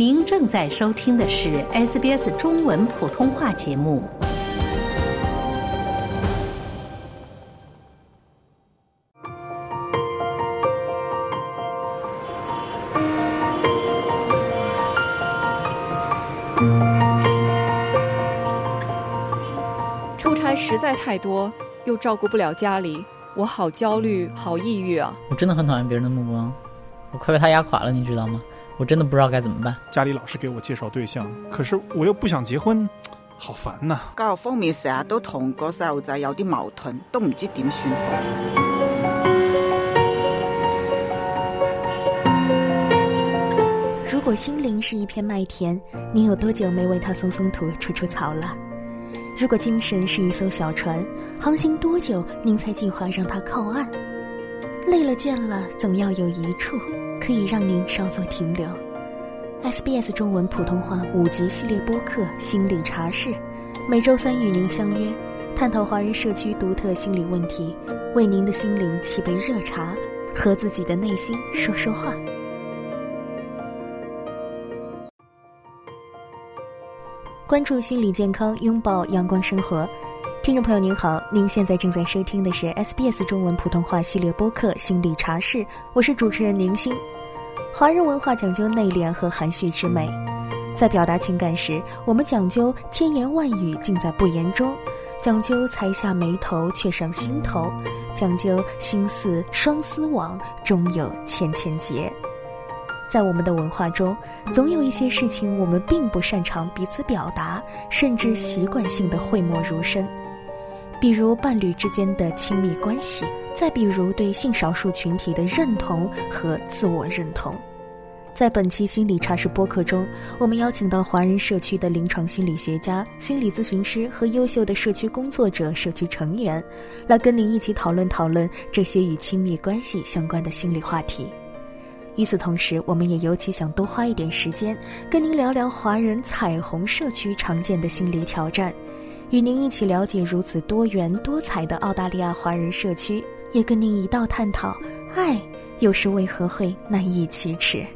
您正在收听的是 SBS 中文普通话节目。出差实在太多，又照顾不了家里，我好焦虑，好抑郁啊！我真的很讨厌别人的目光，我快被他压垮了，你知道吗？我真的不知道该怎么办。家里老是给我介绍对象，可是我又不想结婚，好烦呐！教育方面成日都同個細路仔有啲矛盾，都唔知點算好。如果心灵是一片麦田，你有多久没为它松松土、除除草了？如果精神是一艘小船，航行多久您才计划让它靠岸？累了倦了，总要有一处。可以让您稍作停留。SBS 中文普通话五级系列播客《心理茶室》，每周三与您相约，探讨华人社区独特心理问题，为您的心灵沏杯热茶，和自己的内心说说话。关注心理健康，拥抱阳光生活。听众朋友您好，您现在正在收听的是 SBS 中文普通话系列播客《心理茶室》，我是主持人宁心。华人文化讲究内敛和含蓄之美，在表达情感时，我们讲究千言万语尽在不言中，讲究才下眉头却上心头，讲究心似双丝网，终有千千结。在我们的文化中，总有一些事情我们并不擅长彼此表达，甚至习惯性的讳莫如深。比如伴侣之间的亲密关系，再比如对性少数群体的认同和自我认同。在本期心理茶室播客中，我们邀请到华人社区的临床心理学家、心理咨询师和优秀的社区工作者、社区成员，来跟您一起讨论讨论这些与亲密关系相关的心理话题。与此同时，我们也尤其想多花一点时间，跟您聊聊华人彩虹社区常见的心理挑战。与您一起了解如此多元多彩的澳大利亚华人社区，也跟您一道探讨爱又是为何会难以启齿。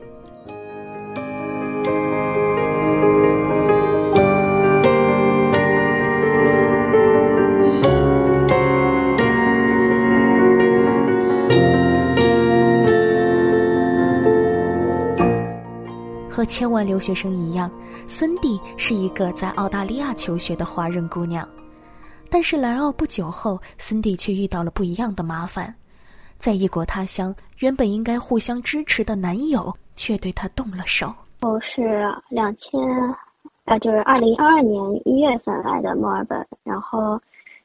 千万留学生一样，森蒂是一个在澳大利亚求学的华人姑娘。但是来澳不久后，森蒂却遇到了不一样的麻烦。在异国他乡，原本应该互相支持的男友，却对她动了手。我是两千，呃，就是二零二二年一月份来的墨尔本，然后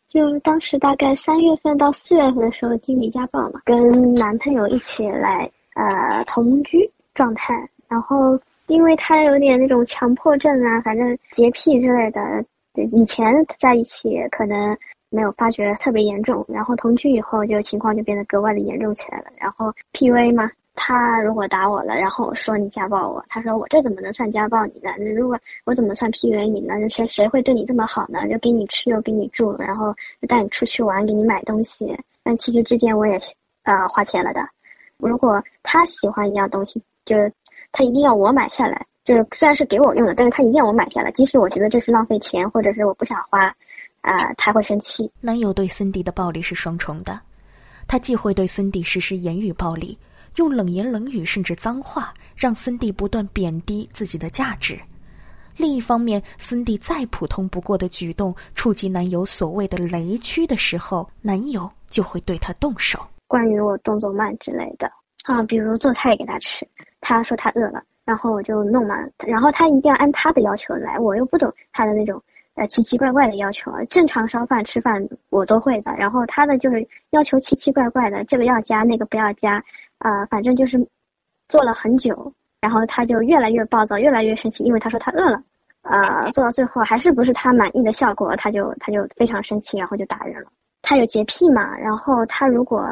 就当时大概三月份到四月份的时候经历家暴嘛，跟男朋友一起来呃同居状态，然后。因为他有点那种强迫症啊，反正洁癖之类的。以前在一起可能没有发觉特别严重，然后同居以后就情况就变得格外的严重起来了。然后 P V 嘛，他如果打我了，然后说你家暴我，他说我这怎么能算家暴你呢？那如果我怎么算 P V 你呢？谁谁会对你这么好呢？就给你吃又给你住，然后带你出去玩，给你买东西。但其实之间我也呃花钱了的。如果他喜欢一样东西，就是。他一定要我买下来，就是虽然是给我用的，但是他一定要我买下来，即使我觉得这是浪费钱，或者是我不想花，啊，他会生气。男友对森迪的暴力是双重的，他既会对森迪实施言语暴力，用冷言冷语甚至脏话，让森迪不断贬低自己的价值；另一方面，森迪再普通不过的举动触及男友所谓的雷区的时候，男友就会对他动手。关于我动作慢之类的啊，比如做菜给他吃。他说他饿了，然后我就弄嘛，然后他一定要按他的要求来，我又不懂他的那种呃奇奇怪怪的要求。正常烧饭吃饭我都会的，然后他的就是要求奇奇怪怪的，这个要加那个不要加，啊，反正就是做了很久，然后他就越来越暴躁，越来越生气，因为他说他饿了，啊，做到最后还是不是他满意的效果，他就他就非常生气，然后就打人了。他有洁癖嘛，然后他如果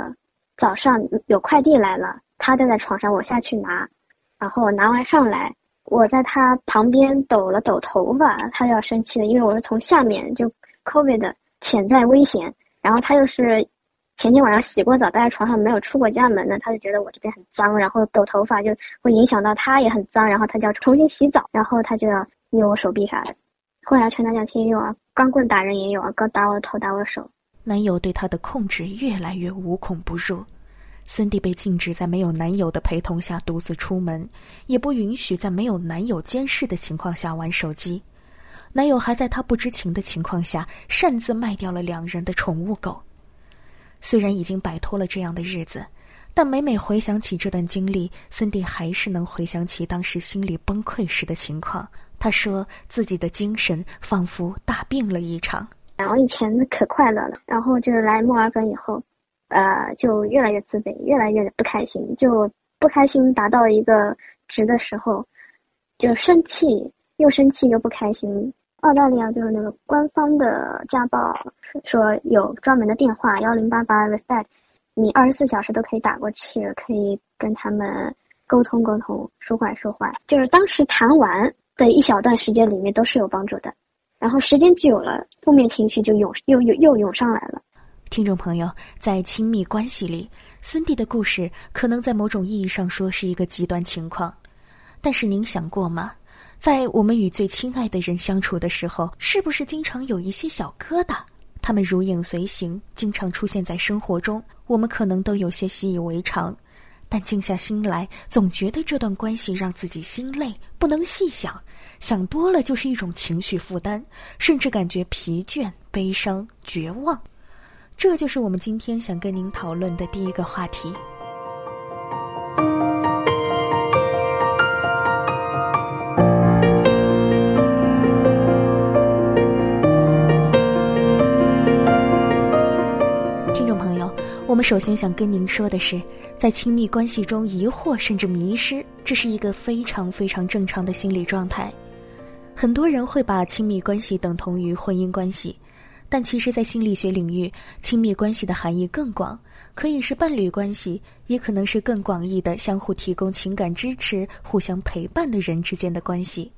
早上有快递来了，他站在床上，我下去拿。然后拿完上来，我在他旁边抖了抖头发，他就要生气了，因为我是从下面就 COVID 的潜在危险，然后他又是前天晚上洗过澡，待在床上没有出过家门呢，他就觉得我这边很脏，然后抖头发就会影响到他也很脏，然后他就要重新洗澡，然后他就要捏我手臂啥的。后来拳打脚踢也有啊，钢棍打人也有啊，刚打我头打我手。男友对她的控制越来越无孔不入，森蒂被禁止在没有男友的陪同下独自出门，也不允许在没有男友监视的情况下玩手机。男友还在她不知情的情况下擅自卖掉了两人的宠物狗。虽然已经摆脱了这样的日子，但每每回想起这段经历，森蒂还是能回想起当时心里崩溃时的情况。她说自己的精神仿佛大病了一场。然后以前可快乐了，然后就是来墨尔本以后，呃，就越来越自卑，越来越不开心，就不开心达到一个值的时候，就生气，又生气又不开心。澳大利亚就是那个官方的家暴，说有专门的电话幺零八八 respect，你二十四小时都可以打过去，可以跟他们沟通沟通，舒缓舒缓。就是当时谈完的一小段时间里面都是有帮助的，然后时间久了，负面情绪就涌又又又涌上来了。听众朋友，在亲密关系里，森蒂的故事可能在某种意义上说是一个极端情况，但是您想过吗？在我们与最亲爱的人相处的时候，是不是经常有一些小疙瘩？他们如影随形，经常出现在生活中，我们可能都有些习以为常。但静下心来，总觉得这段关系让自己心累，不能细想，想多了就是一种情绪负担，甚至感觉疲倦、悲伤、绝望。这就是我们今天想跟您讨论的第一个话题。听众朋友我们首先想跟您说的是，在亲密关系中疑惑甚至迷失，这是一个非常非常正常的心理状态。很多人会把亲密关系等同于婚姻关系，但其实，在心理学领域，亲密关系的含义更广，可以是伴侣关系，也可能是更广义的相互提供情感支持、互相陪伴的人之间的关系。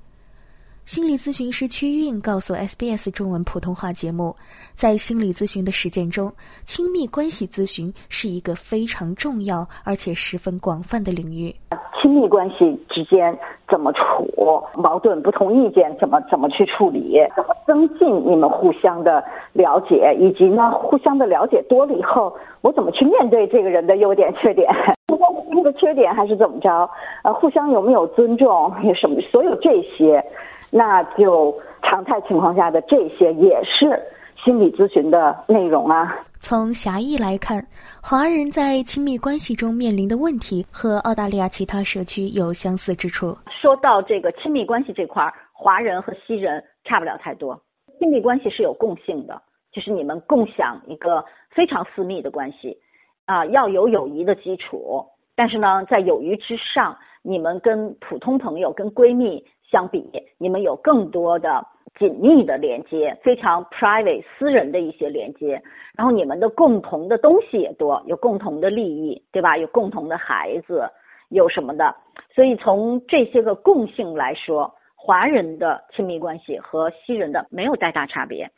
心理咨询师屈运告诉 SBS 中文普通话节目，在心理咨询的实践中，亲密关系咨询是一个非常重要而且十分广泛的领域。亲密关系之间怎么处，矛盾、不同意见怎么怎么去处理，怎么增进你们互相的了解，以及呢，互相的了解多了以后，我怎么去面对这个人的优点、缺点，他的缺点还是怎么着？呃，互相有没有尊重？有什么？所有这些。那就常态情况下的这些也是心理咨询的内容啊。从狭义来看，华人在亲密关系中面临的问题和澳大利亚其他社区有相似之处。说到这个亲密关系这块，华人和西人差不了太多。亲密关系是有共性的，就是你们共享一个非常私密的关系，啊，要有友谊的基础。但是呢，在友谊之上，你们跟普通朋友、跟闺蜜。相比，你们有更多的紧密的连接，非常 private 私人的一些连接，然后你们的共同的东西也多，有共同的利益，对吧？有共同的孩子，有什么的？所以从这些个共性来说，华人的亲密关系和西人的没有太大差别，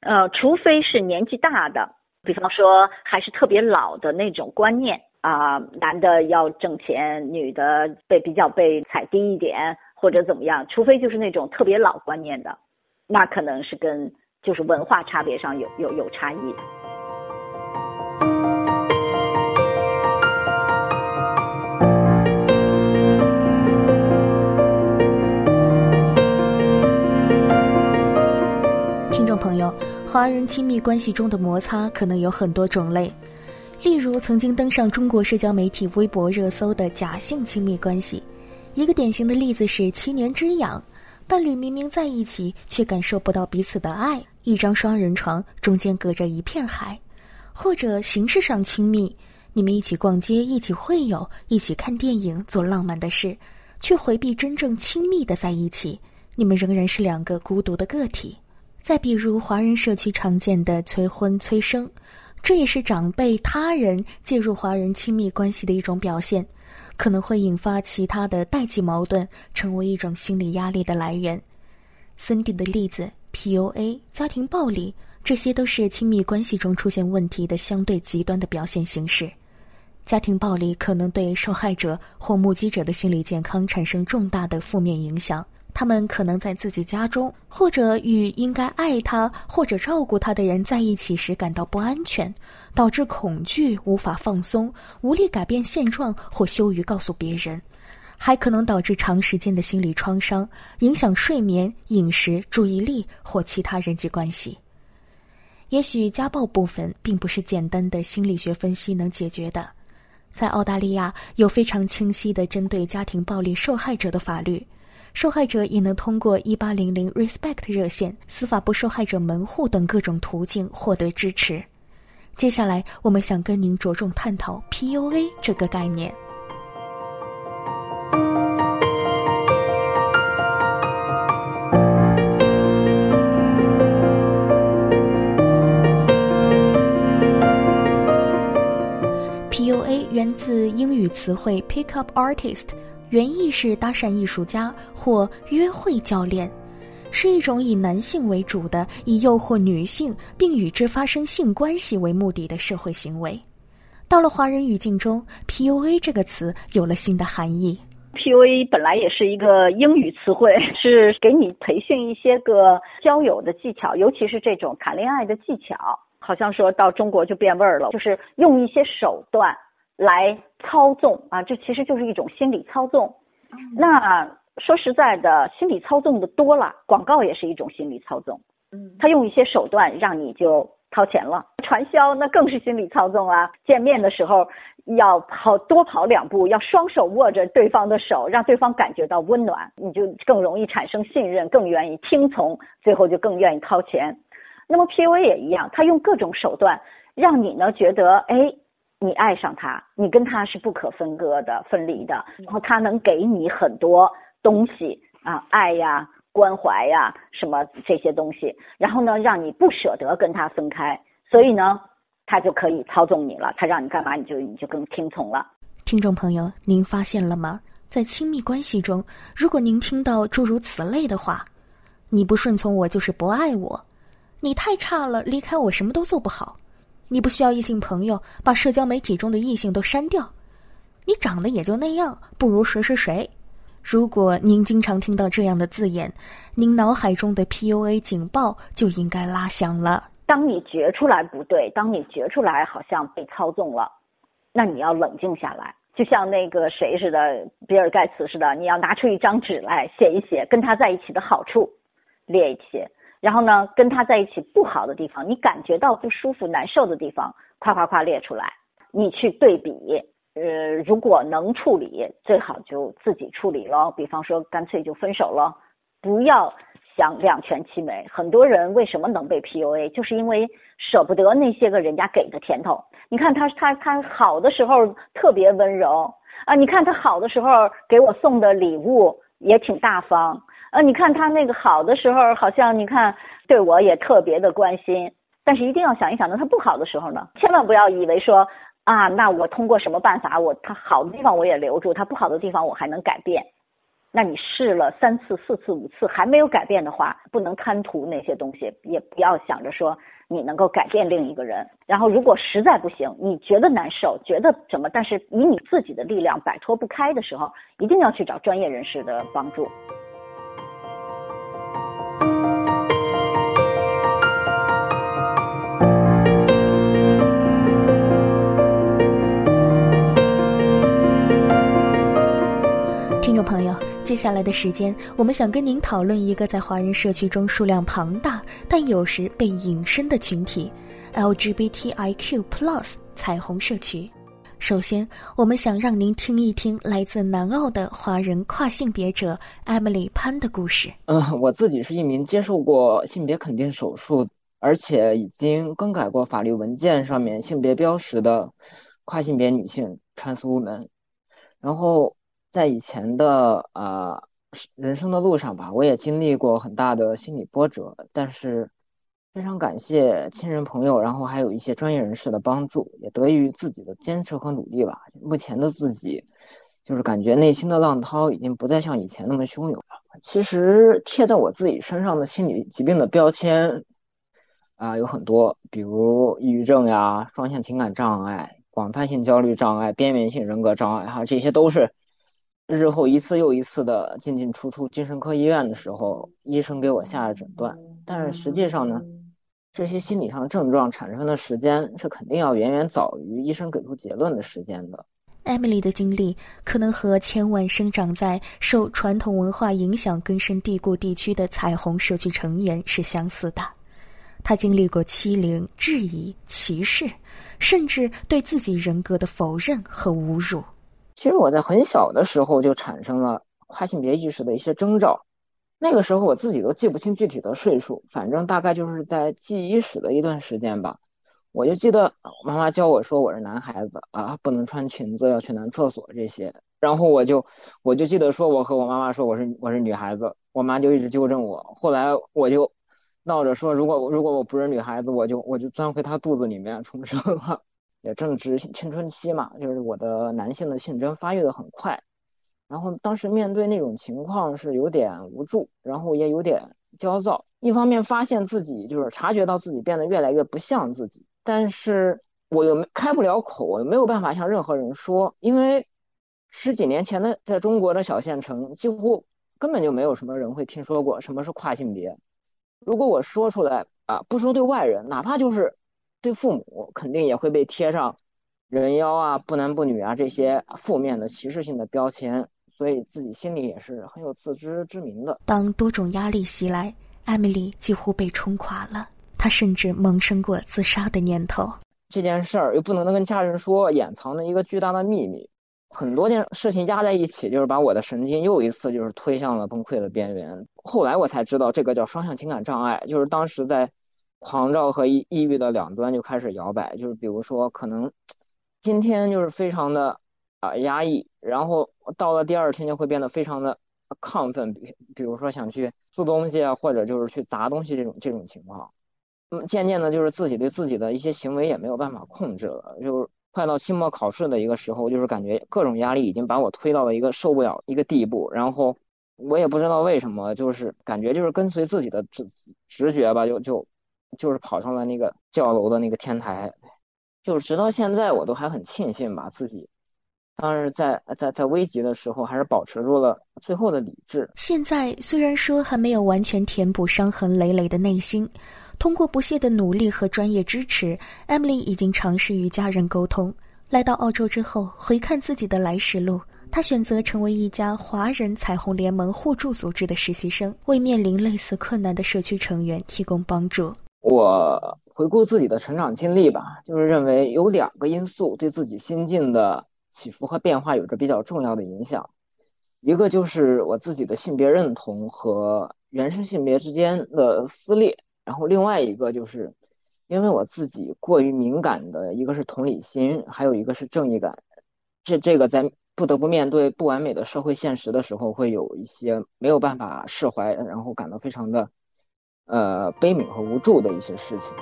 呃，除非是年纪大的，比方说还是特别老的那种观念啊，男的要挣钱，女的被比较被踩低一点。或者怎么样，除非就是那种特别老观念的，那可能是跟就是文化差别上有有有差异。朋友，华人亲密关系中的摩擦可能有很多种类，例如曾经登上中国社交媒体微博热搜的假性亲密关系。一个典型的例子是七年之痒，伴侣明明在一起，却感受不到彼此的爱。一张双人床中间隔着一片海，或者形式上亲密，你们一起逛街，一起会友，一起看电影，做浪漫的事，却回避真正亲密的在一起。你们仍然是两个孤独的个体。再比如华人社区常见的催婚催生，这也是长辈他人介入华人亲密关系的一种表现。可能会引发其他的代际矛盾，成为一种心理压力的来源。森迪的例子，PUA、家庭暴力这些都是亲密关系中出现问题的相对极端的表现形式。家庭暴力可能对受害者或目击者的心理健康产生重大的负面影响。他们可能在自己家中，或者与应该爱他或者照顾他的人在一起时感到不安全，导致恐惧、无法放松、无力改变现状或羞于告诉别人，还可能导致长时间的心理创伤，影响睡眠、饮食、注意力或其他人际关系。也许家暴部分并不是简单的心理学分析能解决的。在澳大利亚有非常清晰的针对家庭暴力受害者的法律。受害者也能通过一八零零 Respect 热线、司法部受害者门户等各种途径获得支持。接下来，我们想跟您着重探讨 PUA 这个概念。PUA 源自英语词汇 Pickup Artist。原意是搭讪艺术家或约会教练，是一种以男性为主的、以诱惑女性并与之发生性关系为目的的社会行为。到了华人语境中，PUA 这个词有了新的含义。PUA 本来也是一个英语词汇，是给你培训一些个交友的技巧，尤其是这种谈恋爱的技巧。好像说到中国就变味儿了，就是用一些手段。来操纵啊，这其实就是一种心理操纵。那说实在的，心理操纵的多了，广告也是一种心理操纵。嗯，他用一些手段让你就掏钱了，传销那更是心理操纵啊。见面的时候要跑多跑两步，要双手握着对方的手，让对方感觉到温暖，你就更容易产生信任，更愿意听从，最后就更愿意掏钱。那么 PUA 也一样，他用各种手段让你呢觉得哎。你爱上他，你跟他是不可分割的、分离的。然后他能给你很多东西啊，爱呀、关怀呀，什么这些东西。然后呢，让你不舍得跟他分开，所以呢，他就可以操纵你了。他让你干嘛，你就你就更听从了。听众朋友，您发现了吗？在亲密关系中，如果您听到诸如此类的话，你不顺从我就是不爱我，你太差了，离开我什么都做不好。你不需要异性朋友，把社交媒体中的异性都删掉。你长得也就那样，不如谁谁谁。如果您经常听到这样的字眼，您脑海中的 PUA 警报就应该拉响了。当你觉出来不对，当你觉出来好像被操纵了，那你要冷静下来，就像那个谁似的，比尔盖茨似的，你要拿出一张纸来写一写跟他在一起的好处，列一些。然后呢，跟他在一起不好的地方，你感觉到不舒服、难受的地方，夸夸夸列出来，你去对比。呃，如果能处理，最好就自己处理咯。比方说，干脆就分手了，不要想两全其美。很多人为什么能被 PUA，就是因为舍不得那些个人家给的甜头。你看他他他好的时候特别温柔啊，你看他好的时候给我送的礼物也挺大方。呃，你看他那个好的时候，好像你看对我也特别的关心，但是一定要想一想，那他不好的时候呢？千万不要以为说啊，那我通过什么办法，我他好的地方我也留住，他不好的地方我还能改变。那你试了三次、四次、五次还没有改变的话，不能贪图那些东西，也不要想着说你能够改变另一个人。然后如果实在不行，你觉得难受，觉得什么，但是以你自己的力量摆脱不开的时候，一定要去找专业人士的帮助。接下来的时间，我们想跟您讨论一个在华人社区中数量庞大，但有时被隐身的群体 ——LGBTIQ+ 彩虹社区。首先，我们想让您听一听来自南澳的华人跨性别者 Emily 潘的故事。嗯，我自己是一名接受过性别肯定手术，而且已经更改过法律文件上面性别标识的跨性别女性 Trans Woman。然后。在以前的呃人生的路上吧，我也经历过很大的心理波折，但是非常感谢亲人朋友，然后还有一些专业人士的帮助，也得益于自己的坚持和努力吧。目前的自己，就是感觉内心的浪涛已经不再像以前那么汹涌了。其实贴在我自己身上的心理疾病的标签，啊有很多，比如抑郁症呀、双向情感障碍、广泛性焦虑障碍、边缘性人格障碍，哈，这些都是日后一次又一次的进进出出精神科医院的时候，医生给我下了诊断。但是实际上呢，这些心理上的症状产生的时间是肯定要远远早于医生给出结论的时间的。Emily 的经历可能和千万生长在受传统文化影响根深蒂固地区的彩虹社区成员是相似的。她经历过欺凌、质疑、歧视，甚至对自己人格的否认和侮辱。其实我在很小的时候就产生了跨性别意识的一些征兆，那个时候我自己都记不清具体的岁数，反正大概就是在记忆史的一段时间吧。我就记得妈妈教我说我是男孩子啊，不能穿裙子，要去男厕所这些。然后我就我就记得说我和我妈妈说我是我是女孩子，我妈就一直纠正我。后来我就闹着说，如果如果我不是女孩子，我就我就钻回她肚子里面重生了。也正值青春期嘛，就是我的男性的性征发育的很快。然后当时面对那种情况是有点无助，然后也有点焦躁。一方面发现自己就是察觉到自己变得越来越不像自己。但是我又开不了口，我没有办法向任何人说，因为十几年前的在中国的小县城，几乎根本就没有什么人会听说过什么是跨性别。如果我说出来啊，不说对外人，哪怕就是对父母，肯定也会被贴上人妖啊、不男不女啊这些负面的歧视性的标签，所以自己心里也是很有自知之明的。当多种压力袭来，艾米丽几乎被冲垮了。她甚至萌生过自杀的念头。这件事儿又不能跟家人说，掩藏的一个巨大的秘密。很多件事情压在一起，就是把我的神经又一次就是推向了崩溃的边缘。后来我才知道，这个叫双向情感障碍，就是当时在狂躁和抑抑郁的两端就开始摇摆。就是比如说，可能今天就是非常的啊压抑，然后到了第二天就会变得非常的亢奋，比比如说想去撕东西啊，或者就是去砸东西这种这种情况。嗯，渐渐的，就是自己对自己的一些行为也没有办法控制了。就是快到期末考试的一个时候，就是感觉各种压力已经把我推到了一个受不了一个地步。然后我也不知道为什么，就是感觉就是跟随自己的直直觉吧，就就就是跑上了那个教楼的那个天台。就是直到现在，我都还很庆幸吧，自己当时在在在危急的时候，还是保持住了最后的理智。现在虽然说还没有完全填补伤痕累累的内心。通过不懈的努力和专业支持，Emily 已经尝试与家人沟通。来到澳洲之后，回看自己的来时路，她选择成为一家华人彩虹联盟互助组织的实习生，为面临类似困难的社区成员提供帮助。我回顾自己的成长经历吧，就是认为有两个因素对自己心境的起伏和变化有着比较重要的影响，一个就是我自己的性别认同和原生性别之间的撕裂。然后另外一个就是，因为我自己过于敏感的，一个是同理心，还有一个是正义感，这这个在不得不面对不完美的社会现实的时候，会有一些没有办法释怀，然后感到非常的呃悲悯和无助的一些事情。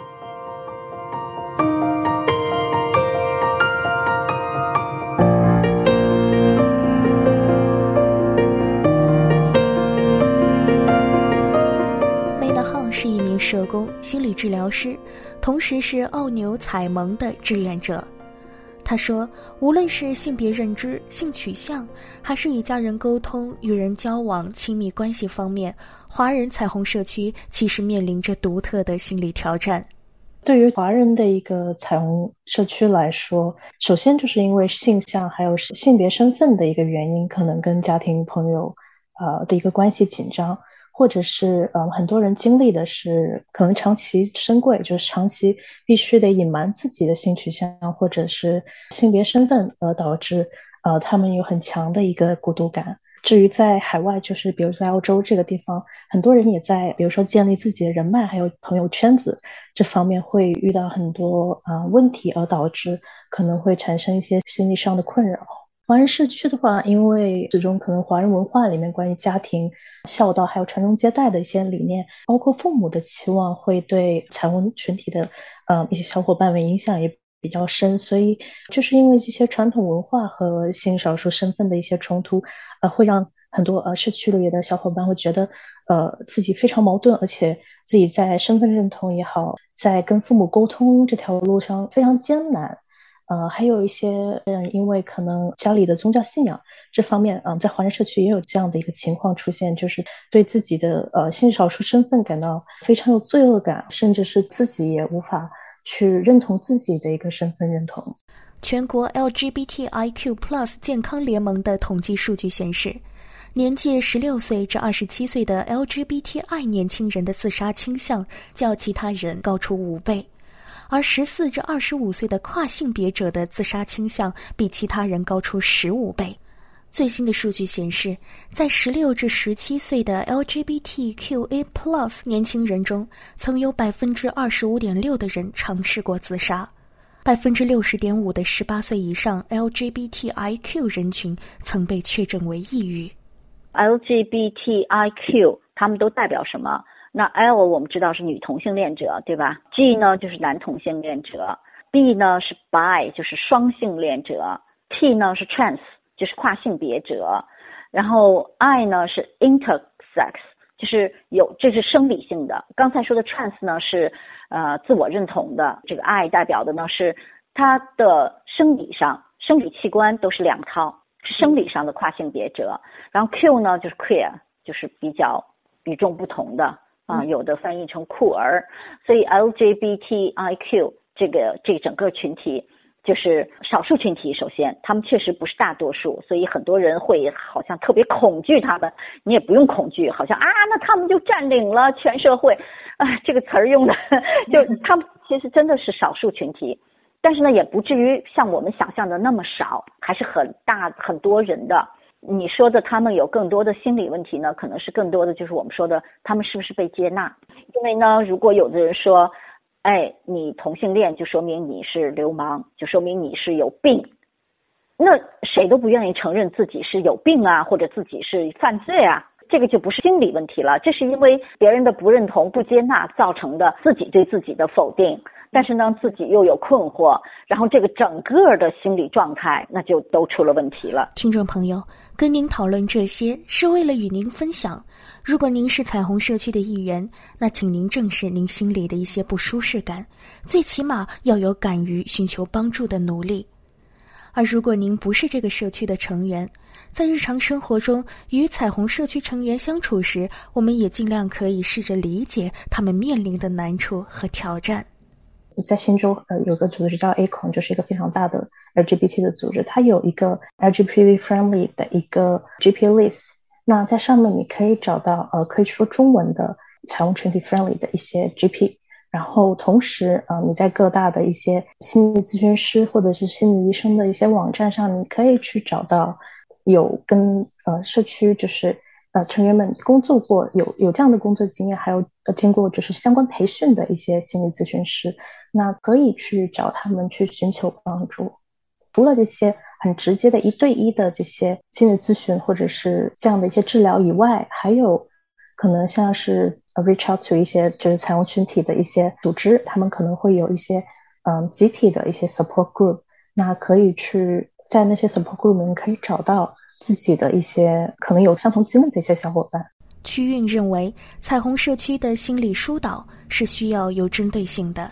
是一名社工、心理治疗师，同时是奥纽彩盟的志愿者。他说：“无论是性别认知、性取向，还是与家人沟通、与人交往、亲密关系方面，华人彩虹社区其实面临着独特的心理挑战。对于华人的一个彩虹社区来说，首先就是因为性向还有性别身份的一个原因，可能跟家庭朋友，呃的一个关系紧张。”或者是呃，很多人经历的是可能长期深柜，就是长期必须得隐瞒自己的性取向或者是性别身份，而导致呃他们有很强的一个孤独感。至于在海外，就是比如在澳洲这个地方，很多人也在比如说建立自己的人脉还有朋友圈子这方面会遇到很多啊问题，而导致可能会产生一些心理上的困扰。华人社区的话，因为始终可能华人文化里面关于家庭孝道还有传宗接代的一些理念，包括父母的期望，会对彩虹群体的呃一些小伙伴们影响也比较深。所以就是因为这些传统文化和性少数身份的一些冲突，呃，会让很多呃社区里的小伙伴会觉得，呃自己非常矛盾，而且自己在身份认同也好，在跟父母沟通这条路上非常艰难。呃，还有一些人因为可能家里的宗教信仰这方面，嗯，在华人社区也有这样的一个情况出现，就是对自己的呃性少数身份感到非常有罪恶感，甚至是自己也无法去认同自己的一个身份认同。全国 LGBTIQ+ Plus 健康联盟的统计数据显示，年届十六岁至二十七岁的 LGBTI 年轻人的自杀倾向较其他人高出五倍。而十四至二十五岁的跨性别者的自杀倾向比其他人高出十五倍。最新的数据显示，在十六至十七岁的 LGBTQA+ 年轻人中，曾有百分之二十五点六的人尝试过自杀，百分之六十点五的十八岁以上 LGBTIQ 人群曾被确诊为抑郁。LGBTIQ 他们都代表什么？那 L 我们知道是女同性恋者，对吧？G 呢就是男同性恋者，B 呢是 Bi 就是双性恋者，T 呢是 Trans 就是跨性别者，然后 I 呢是 Intersex 就是有这是生理性的。刚才说的 Trans 呢是呃自我认同的，这个 I 代表的呢是他的生理上生理器官都是两套，是生理上的跨性别者。然后 Q 呢就是 Queer 就是比较与众不同的。啊，有的翻译成酷儿，所以 LGBTIQ 这个这整个群体就是少数群体。首先，他们确实不是大多数，所以很多人会好像特别恐惧他们。你也不用恐惧，好像啊，那他们就占领了全社会。啊，这个词儿用的，就他们其实真的是少数群体，但是呢，也不至于像我们想象的那么少，还是很大很多人的。你说的他们有更多的心理问题呢，可能是更多的就是我们说的他们是不是被接纳？因为呢，如果有的人说，哎，你同性恋就说明你是流氓，就说明你是有病，那谁都不愿意承认自己是有病啊，或者自己是犯罪啊，这个就不是心理问题了，这是因为别人的不认同、不接纳造成的自己对自己的否定。但是呢，自己又有困惑，然后这个整个的心理状态那就都出了问题了。听众朋友，跟您讨论这些是为了与您分享，如果您是彩虹社区的一员，那请您正视您心里的一些不舒适感，最起码要有敢于寻求帮助的努力。而如果您不是这个社区的成员，在日常生活中与彩虹社区成员相处时，我们也尽量可以试着理解他们面临的难处和挑战。在新州，呃，有个组织叫 ACON，就是一个非常大的 LGBT 的组织，它有一个 LGBT friendly 的一个 GP list。那在上面你可以找到，呃，可以说中文的彩虹群体 friendly 的一些 GP。然后同时，呃，你在各大的一些心理咨询师或者是心理医生的一些网站上，你可以去找到有跟呃社区就是。呃，成员们工作过有有这样的工作经验，还有呃经过就是相关培训的一些心理咨询师，那可以去找他们去寻求帮助。除了这些很直接的一对一的这些心理咨询或者是这样的一些治疗以外，还有可能像是 reach out to 一些就是彩虹群体的一些组织，他们可能会有一些嗯集体的一些 support group，那可以去在那些 support group 里面可以找到。自己的一些可能有相同经历的一些小伙伴，曲韵认为，彩虹社区的心理疏导是需要有针对性的，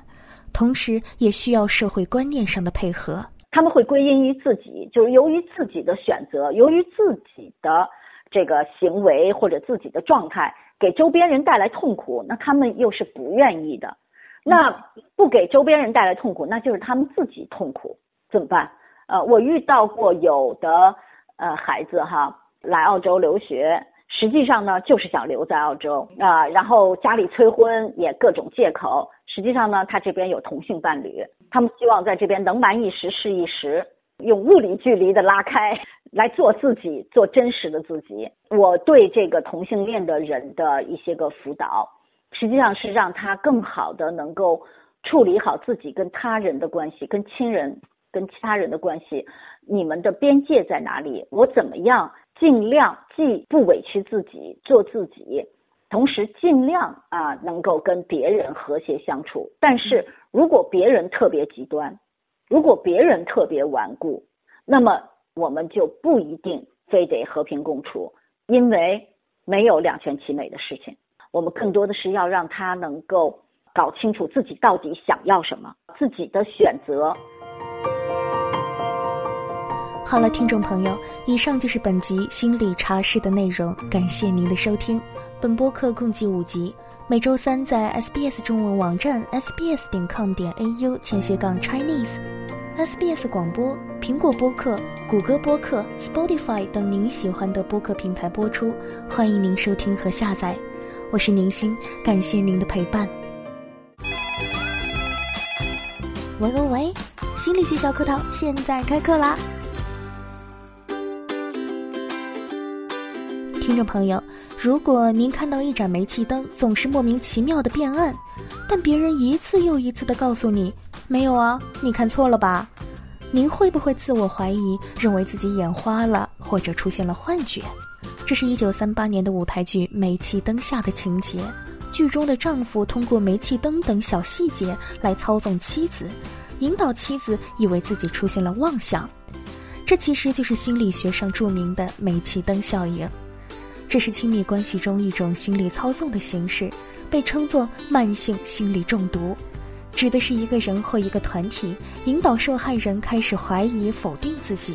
同时也需要社会观念上的配合。他们会归因于自己，就是由于自己的选择，由于自己的这个行为或者自己的状态给周边人带来痛苦，那他们又是不愿意的。那不给周边人带来痛苦，那就是他们自己痛苦，怎么办？呃，我遇到过有的。呃，孩子哈来澳洲留学，实际上呢就是想留在澳洲啊，然后家里催婚也各种借口，实际上呢他这边有同性伴侣，他们希望在这边能瞒一时是一时，用物理距离的拉开来做自己，做真实的自己。我对这个同性恋的人的一些个辅导，实际上是让他更好的能够处理好自己跟他人的关系，跟亲人。跟其他人的关系，你们的边界在哪里？我怎么样尽量既不委屈自己做自己，同时尽量啊能够跟别人和谐相处。但是如果别人特别极端，如果别人特别顽固，那么我们就不一定非得和平共处。因为没有两全其美的事情。我们更多的是要让他能够搞清楚自己到底想要什么，自己的选择。好了，听众朋友，以上就是本集心理茶室的内容，感谢您的收听。本播客共计五集，每周三在 SBS 中文网站 sbs 点 com 点 au 前斜杠 Chinese，SBS 广播、苹果播客、谷歌播客、Spotify 等您喜欢的播客平台播出，欢迎您收听和下载。我是宁心，感谢您的陪伴。喂喂喂，心理学小课堂现在开课啦！听众朋友，如果您看到一盏煤气灯总是莫名其妙的变暗，但别人一次又一次的告诉你没有啊，你看错了吧？您会不会自我怀疑，认为自己眼花了，或者出现了幻觉？这是一九三八年的舞台剧《煤气灯下》的情节，剧中的丈夫通过煤气灯等小细节来操纵妻子，引导妻子以为自己出现了妄想。这其实就是心理学上著名的煤气灯效应。这是亲密关系中一种心理操纵的形式，被称作慢性心理中毒，指的是一个人或一个团体引导受害人开始怀疑、否定自己，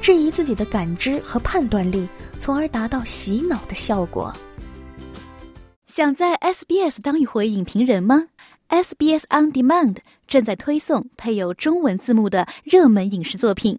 质疑自己的感知和判断力，从而达到洗脑的效果。想在 SBS 当一回影评人吗？SBS On Demand 正在推送配有中文字幕的热门影视作品。